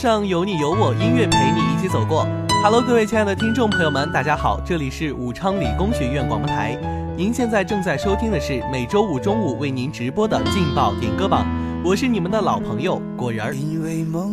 上有你有我，音乐陪你一起走过。Hello，各位亲爱的听众朋友们，大家好，这里是武昌理工学院广播台。您现在正在收听的是每周五中午为您直播的劲爆点歌榜，我是你们的老朋友果仁儿。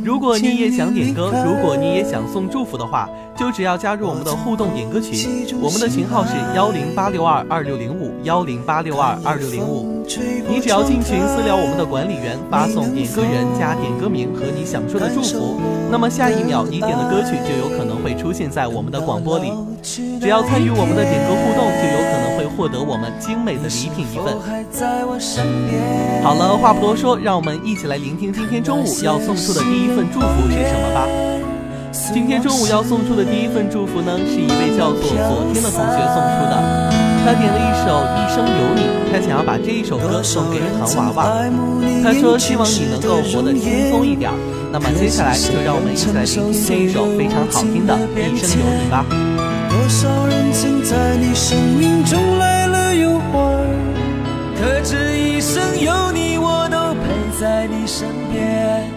如果你也想点歌，如果你也想送祝福的话，就只要加入我们的互动点歌群，我们的群号是幺零八六二二六零五幺零八六二二六零五。你只要进群私聊我们的管理员，发送点歌人加点歌名和你想说的祝福，那么下一秒你点的歌曲就有可能会出现在我们的广播里。只要参与我们的点歌互动，就有可能获得我们精美的礼品一份。好了，话不多说，让我们一起来聆听今天中午要送出的第一份祝福是什么吧。今天中午要送出的第一份祝福呢，是一位叫做昨天的同学送出的。他点了一首《一生有你》，他想要把这一首歌送给唐娃娃。他说希望你能够活得轻松一点。那么接下来就让我们一起来聆听这一首非常好听的《一生有你》吧。多少人曾在你生命中来身边。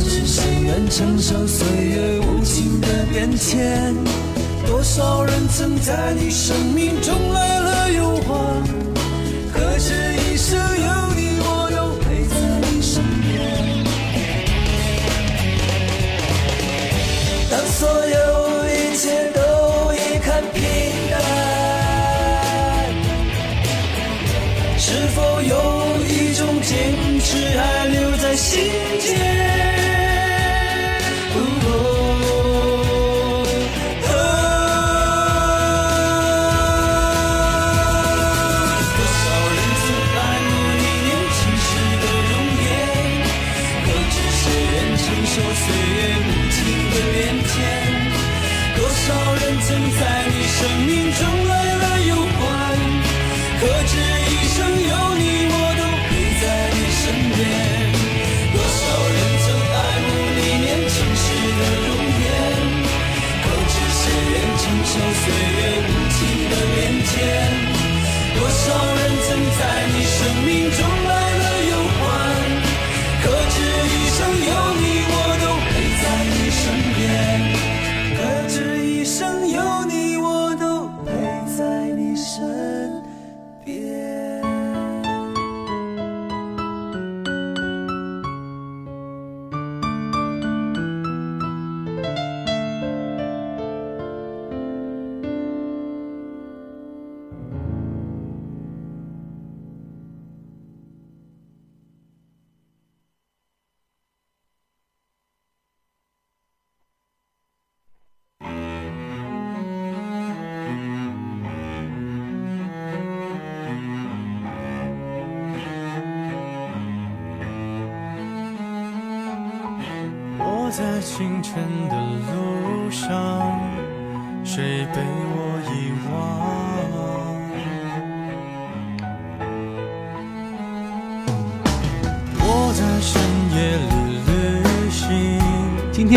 可知谁愿承受岁月无情的变迁？多少人曾在你生命中来了又还，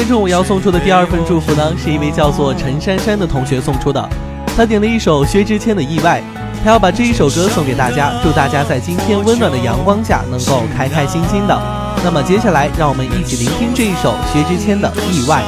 天中午要送出的第二份祝福呢，是一位叫做陈珊珊的同学送出的。他点了一首薛之谦的《意外》，他要把这一首歌送给大家，祝大家在今天温暖的阳光下能够开开心心的。那么接下来，让我们一起聆听这一首薛之谦的《意外》。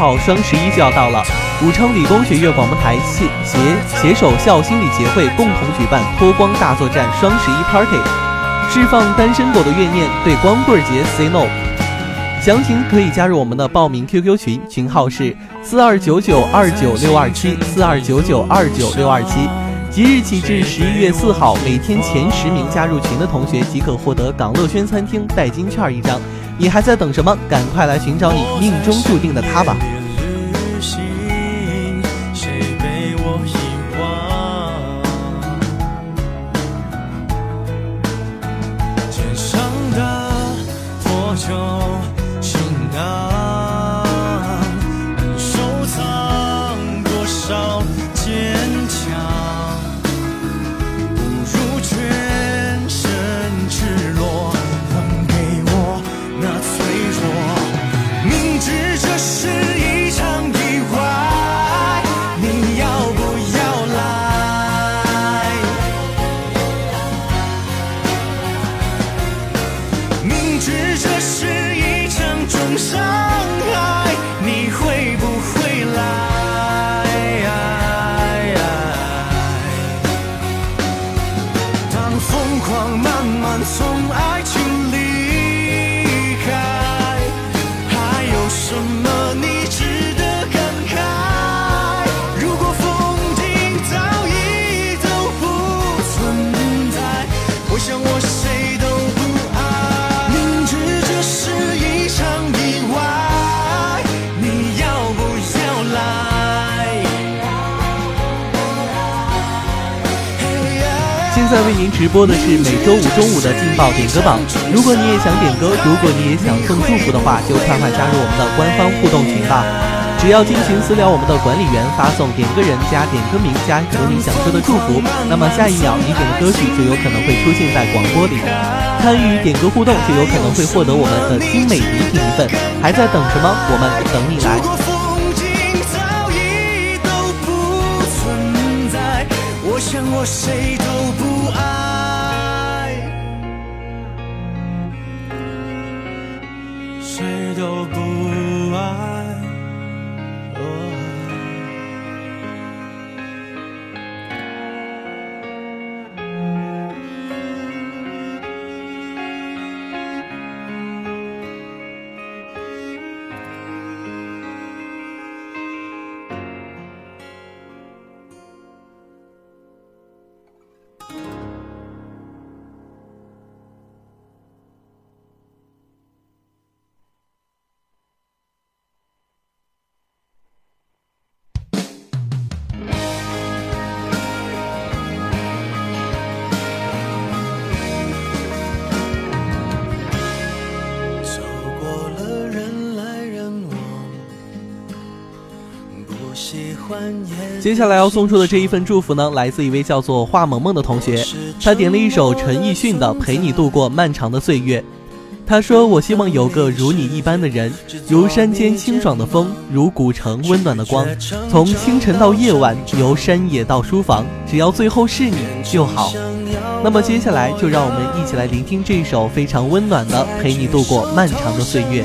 号，双十一就要到了。武昌理工学院广播台携携携手校心理协会共同举办脱光大作战双十一 Party，释放单身狗的怨念，对光棍节 say no。详情可以加入我们的报名 QQ 群，群号是四二九九二九六二七四二九九二九六二七。即日起至十一月四号，每天前十名加入群的同学即可获得港乐轩餐厅代金券一张。你还在等什么？赶快来寻找你命中注定的他吧！在为您直播的是每周五中午的劲爆点歌榜。如果你也想点歌，如果你也想送祝福的话，就快快加入我们的官方互动群吧！只要进群私聊我们的管理员，发送“点歌人”加“点歌名”加有你想说的祝福，那么下一秒你点的歌曲就有可能会出现在广播里。参与点歌互动就有可能会获得我们的精美礼品一份。还在等什么？我们等你来！我谁都不接下来要送出的这一份祝福呢，来自一位叫做华萌萌的同学，他点了一首陈奕迅的《陪你度过漫长的岁月》。他说：“我希望有个如你一般的人，如山间清爽的风，如古城温暖的光。从清晨到夜晚，由山野到书房，只要最后是你就好。”那么接下来就让我们一起来聆听这一首非常温暖的《陪你度过漫长的岁月》。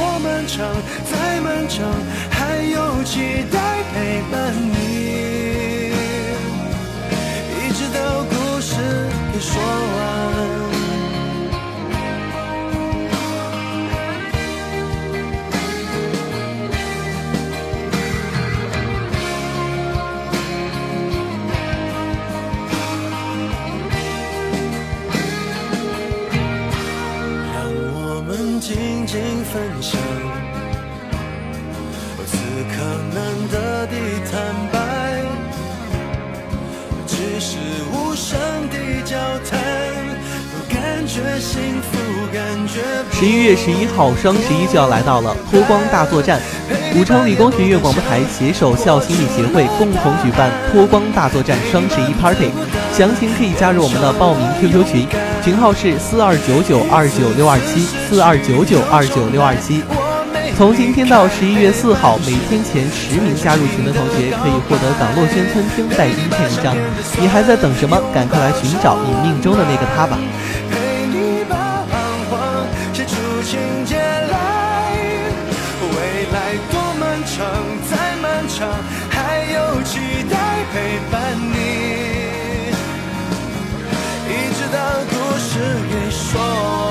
漫长，再漫长，还有期待陪伴你，一直到故事给说十一号，双十一就要来到了，脱光大作战。武昌理工学院广播台携手校心理协会共同举办脱光大作战双十一 Party，详情可以加入我们的报名 QQ 群，群号是四二九九二九六二七四二九九二九六二七。从今天到十一月四号，每天前十名加入群的同学可以获得港洛轩餐厅代金券一张。你还在等什么？赶快来寻找你命中的那个他吧！还有期待陪伴你，一直到故事给说。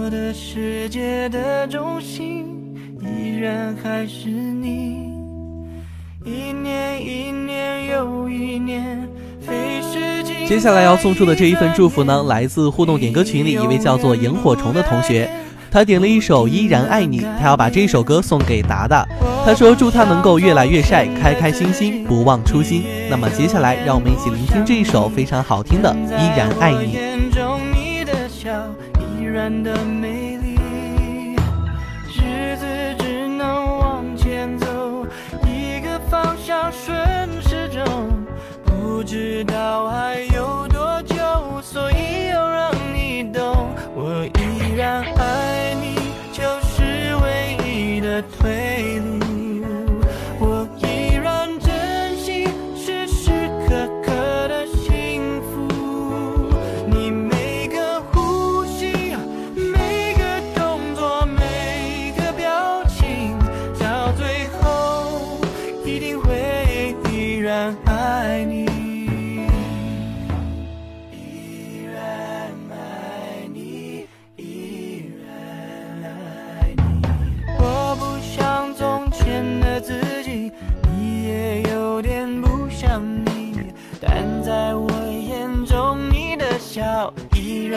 我的世界的中心，依然还是你。一年一年又一年，接下来要送出的这一份祝福呢，来自互动点歌群里一位叫做萤火虫的同学，他点了一首《依然爱你》，他要把这首歌送给达达。他说祝他能够越来越晒，开开心心，不忘初心。那么接下来，让我们一起聆听这一首非常好听的《依然爱你》。然的美丽，日子只能往前走，一个方向顺时钟，不知道还有多久，所以要让你懂，我依然爱你，就是唯一的退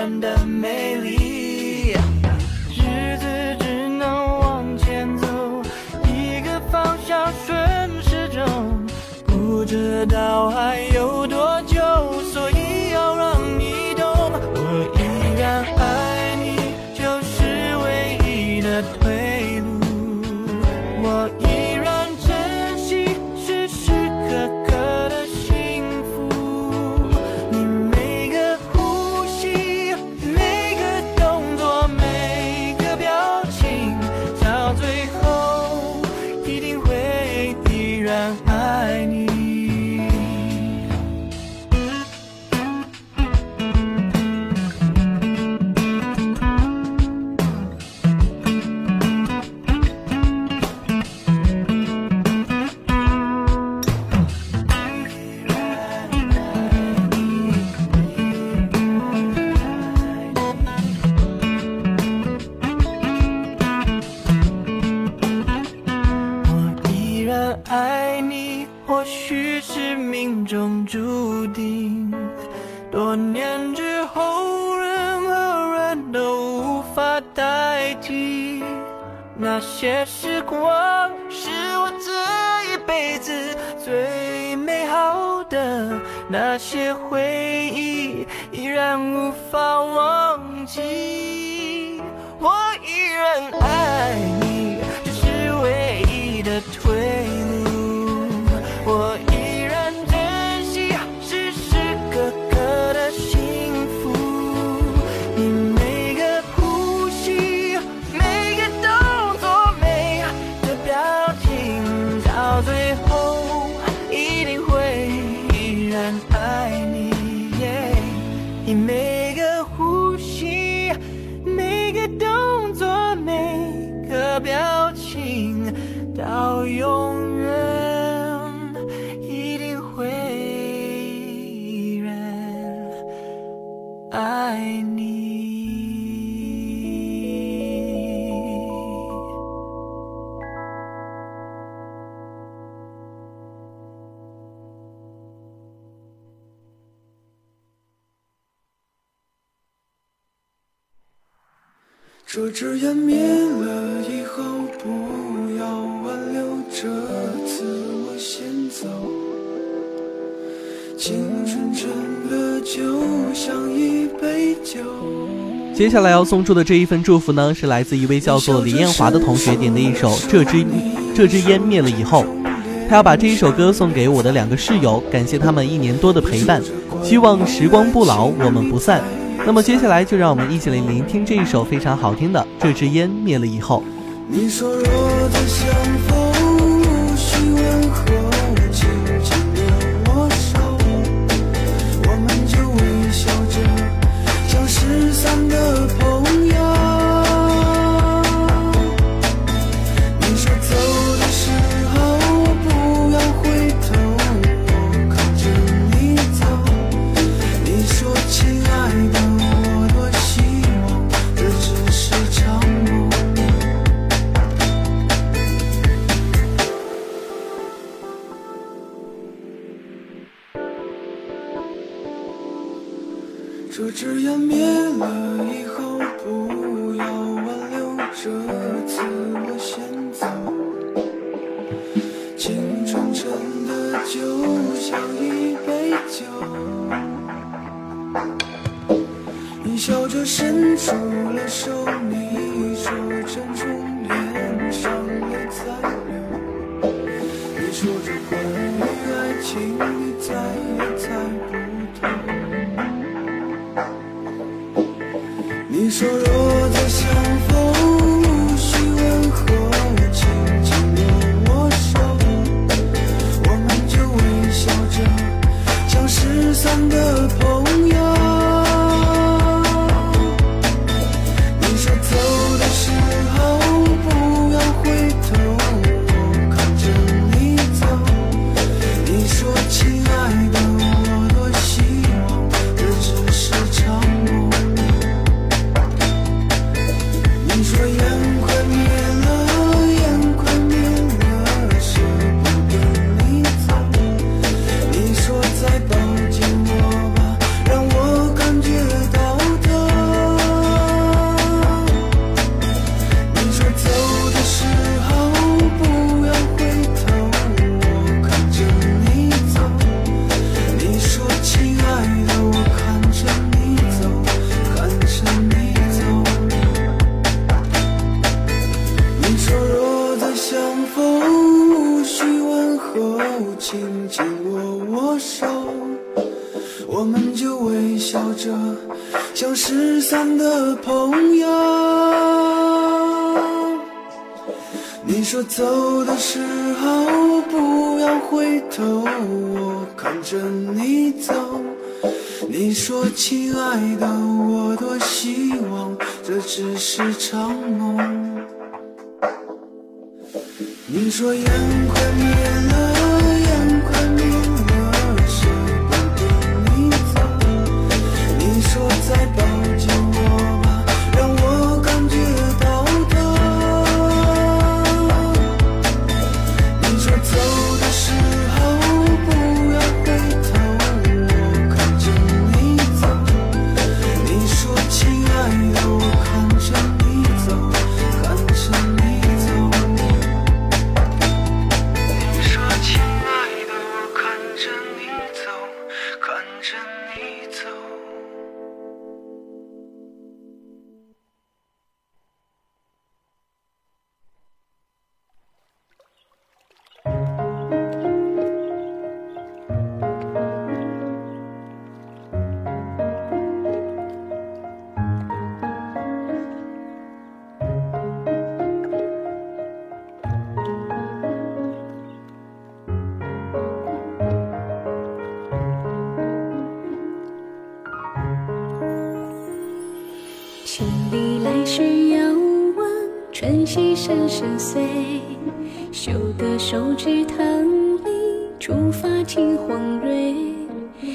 然的美丽。那些时光是我这一辈子最美好的，那些回忆依然无法忘记。我依然爱你，这是唯一的接下来要送出的这一份祝福呢，是来自一位叫做李艳华的同学点的一首《这支这支烟灭了以后》，他要把这一首歌送给我的两个室友，感谢他们一年多的陪伴，希望时光不老，我们不散。那么接下来就让我们一起来聆听这一首非常好听的《这支烟灭了以后》。你说若再相逢无，需问候，的朋友。笑着伸出了手，你说珍珠脸上也在流。你说这关于爱情，你再也猜不透。你说若再相逢，无需问候，轻轻的握手，我们就微笑着，像失散的朋。紧紧握握手我们就微笑着像失散的朋友。你说走的时候不要回头我看着你走。你说亲爱的我多希望这只是场梦。你说烟快灭了深邃，嗅得手指疼。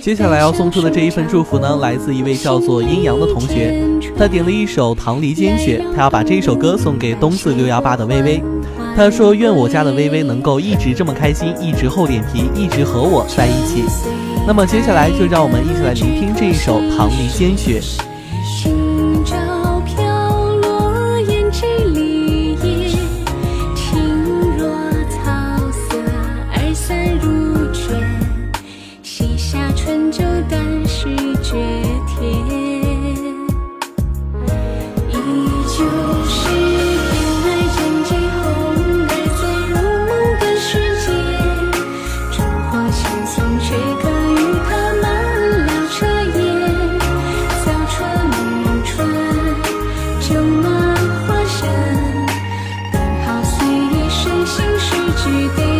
接下来要送出的这一份祝福呢，来自一位叫做阴阳的同学。他点了一首《棠梨煎雪》，他要把这首歌送给东四六幺八的薇薇。他说愿我家的薇薇能够一直这么开心，一直厚脸皮，一直和我在一起。那么接下来就让我们一起来聆听这一首《棠梨煎雪》。雨滴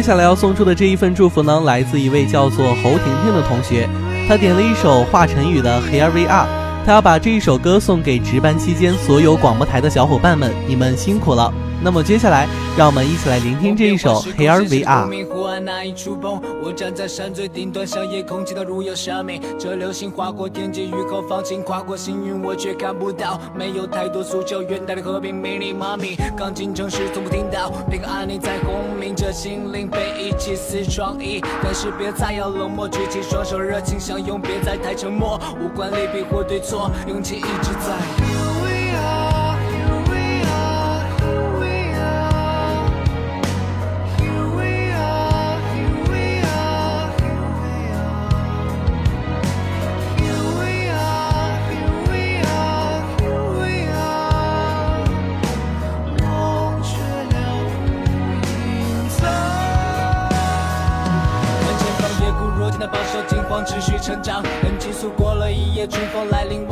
接下来要送出的这一份祝福呢，来自一位叫做侯婷婷的同学，她点了一首华晨宇的《Here We Are》，她要把这一首歌送给值班期间所有广播台的小伙伴们，你们辛苦了。那么接下来，让我们一起来聆听这一首《Here We Are》。湖岸难以触碰，我站在山最顶端，向夜空祈祷如有生命。这流星划过天际，雨后放晴，跨过星云，我却看不到。没有太多诉求，愿带来和平。迷你妈咪刚进城时从不听到平安你在轰鸣，这心灵被遗弃似创意。但是别再要冷漠，举起双手，热情相拥，别再太沉默。无关利弊或对错，勇气一直在。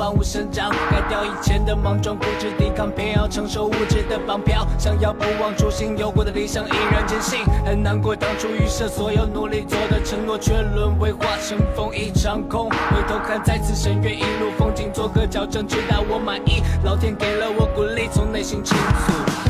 万物生长。改掉以前的莽撞，固执抵抗，偏要承受物质的绑票。想要不忘初心，有过的理想依然坚信。很难过当初预设所有努力做的承诺，却沦为化成风一场空。回头看，再次审阅，一路风景做个矫正，直到我满意。老天给了我鼓励，从内心倾诉。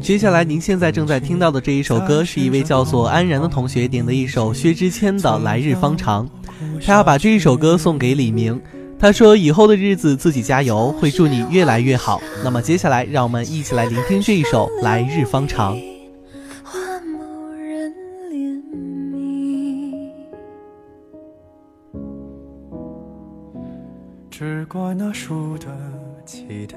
接下来您现在正在听到的这一首歌是一位叫做安然的同学点的一首薛之谦的来日方长。他要把这一首歌送给李明他说以后的日子自己加油会祝你越来越好。那么接下来让我们一起来聆听这一首来日方长。只怪那输得起的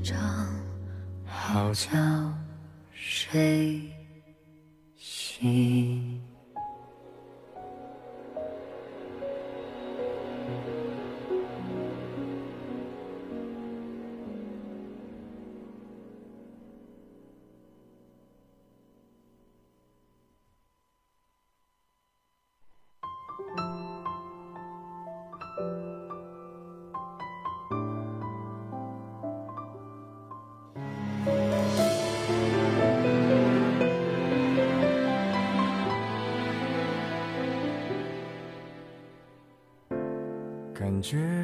过是场好觉觉睡醒。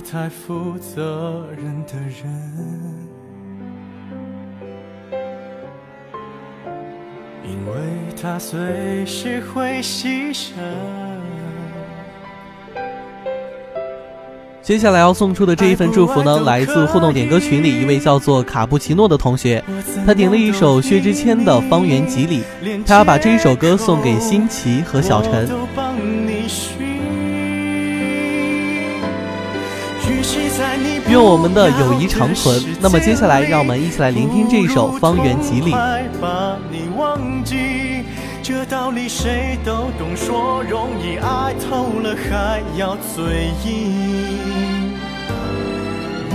太负责任的人，因为他随时会牺牲。接下来要送出的这一份祝福呢，来自互动点歌群里一位叫做卡布奇诺的同学，他点了一首薛之谦的《方圆几里》，他要把这一首歌送给新奇和小陈。愿我们的友谊长存。那么接下来，让我们一起来聆听这一首《方圆几里》。把你忘记，这道理谁都懂，说容易，爱透了还要嘴硬。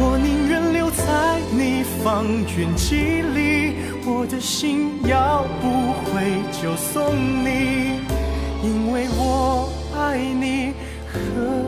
我宁愿留在你方圆几里，我的心要不回就送你，因为我爱你，和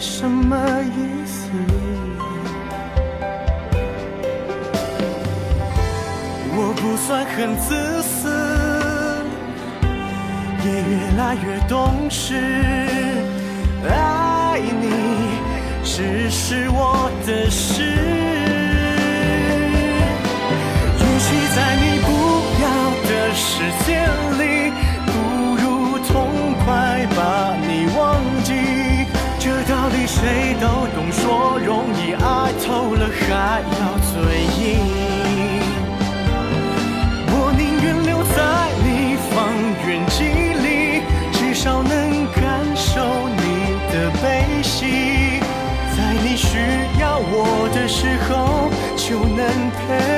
什么意思。我不算很自私，也越来越懂事。爱你只是我的事，与其在你不要的世界里，不如痛快把你忘。谁都懂，说容易，爱透了还要嘴硬。我宁愿留在你方圆几里，至少能感受你的悲喜，在你需要我的时候就能陪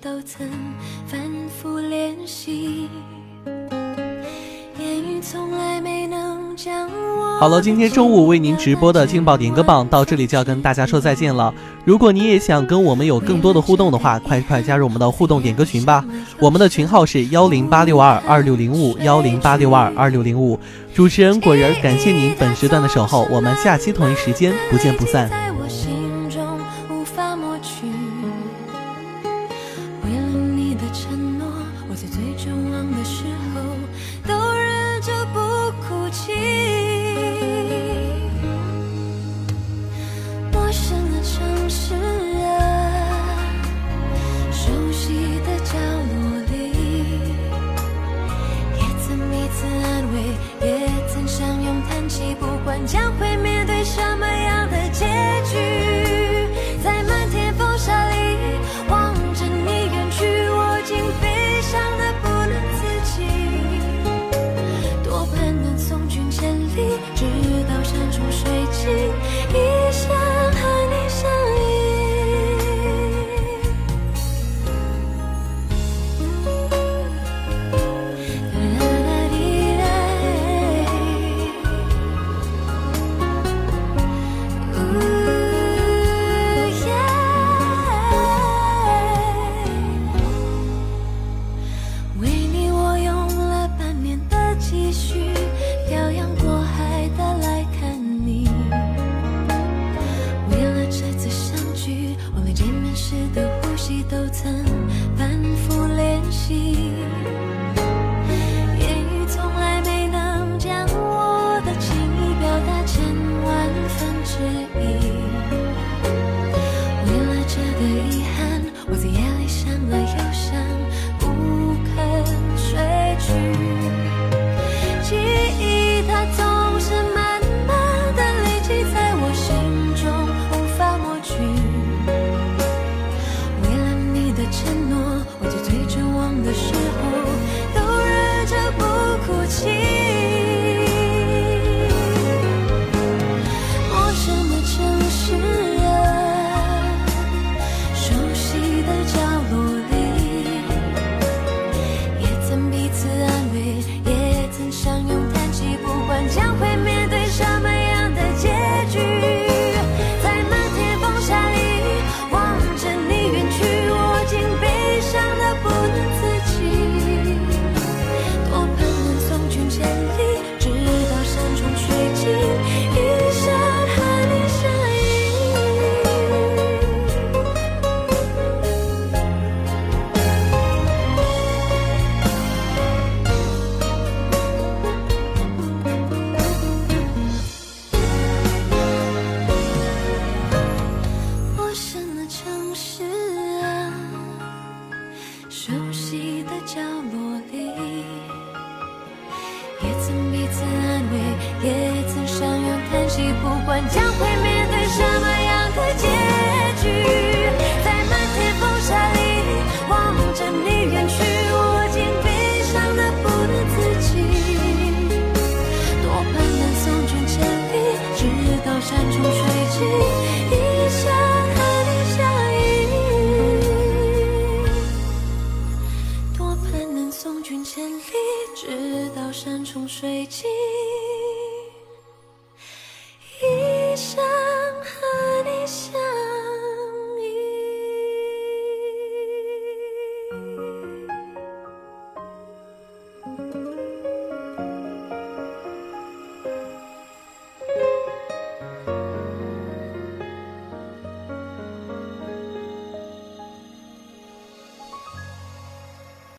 都曾反复练习。言语从来没能将我。好了，今天中午为您直播的劲爆点歌榜到这里就要跟大家说再见了。如果你也想跟我们有更多的互动的话，快快加入我们的互动点歌群吧。我们的群号是幺零八六二二六零五幺零八六二二六零五。主持人果仁，感谢您本时段的守候，我们下期同一时间不见不散。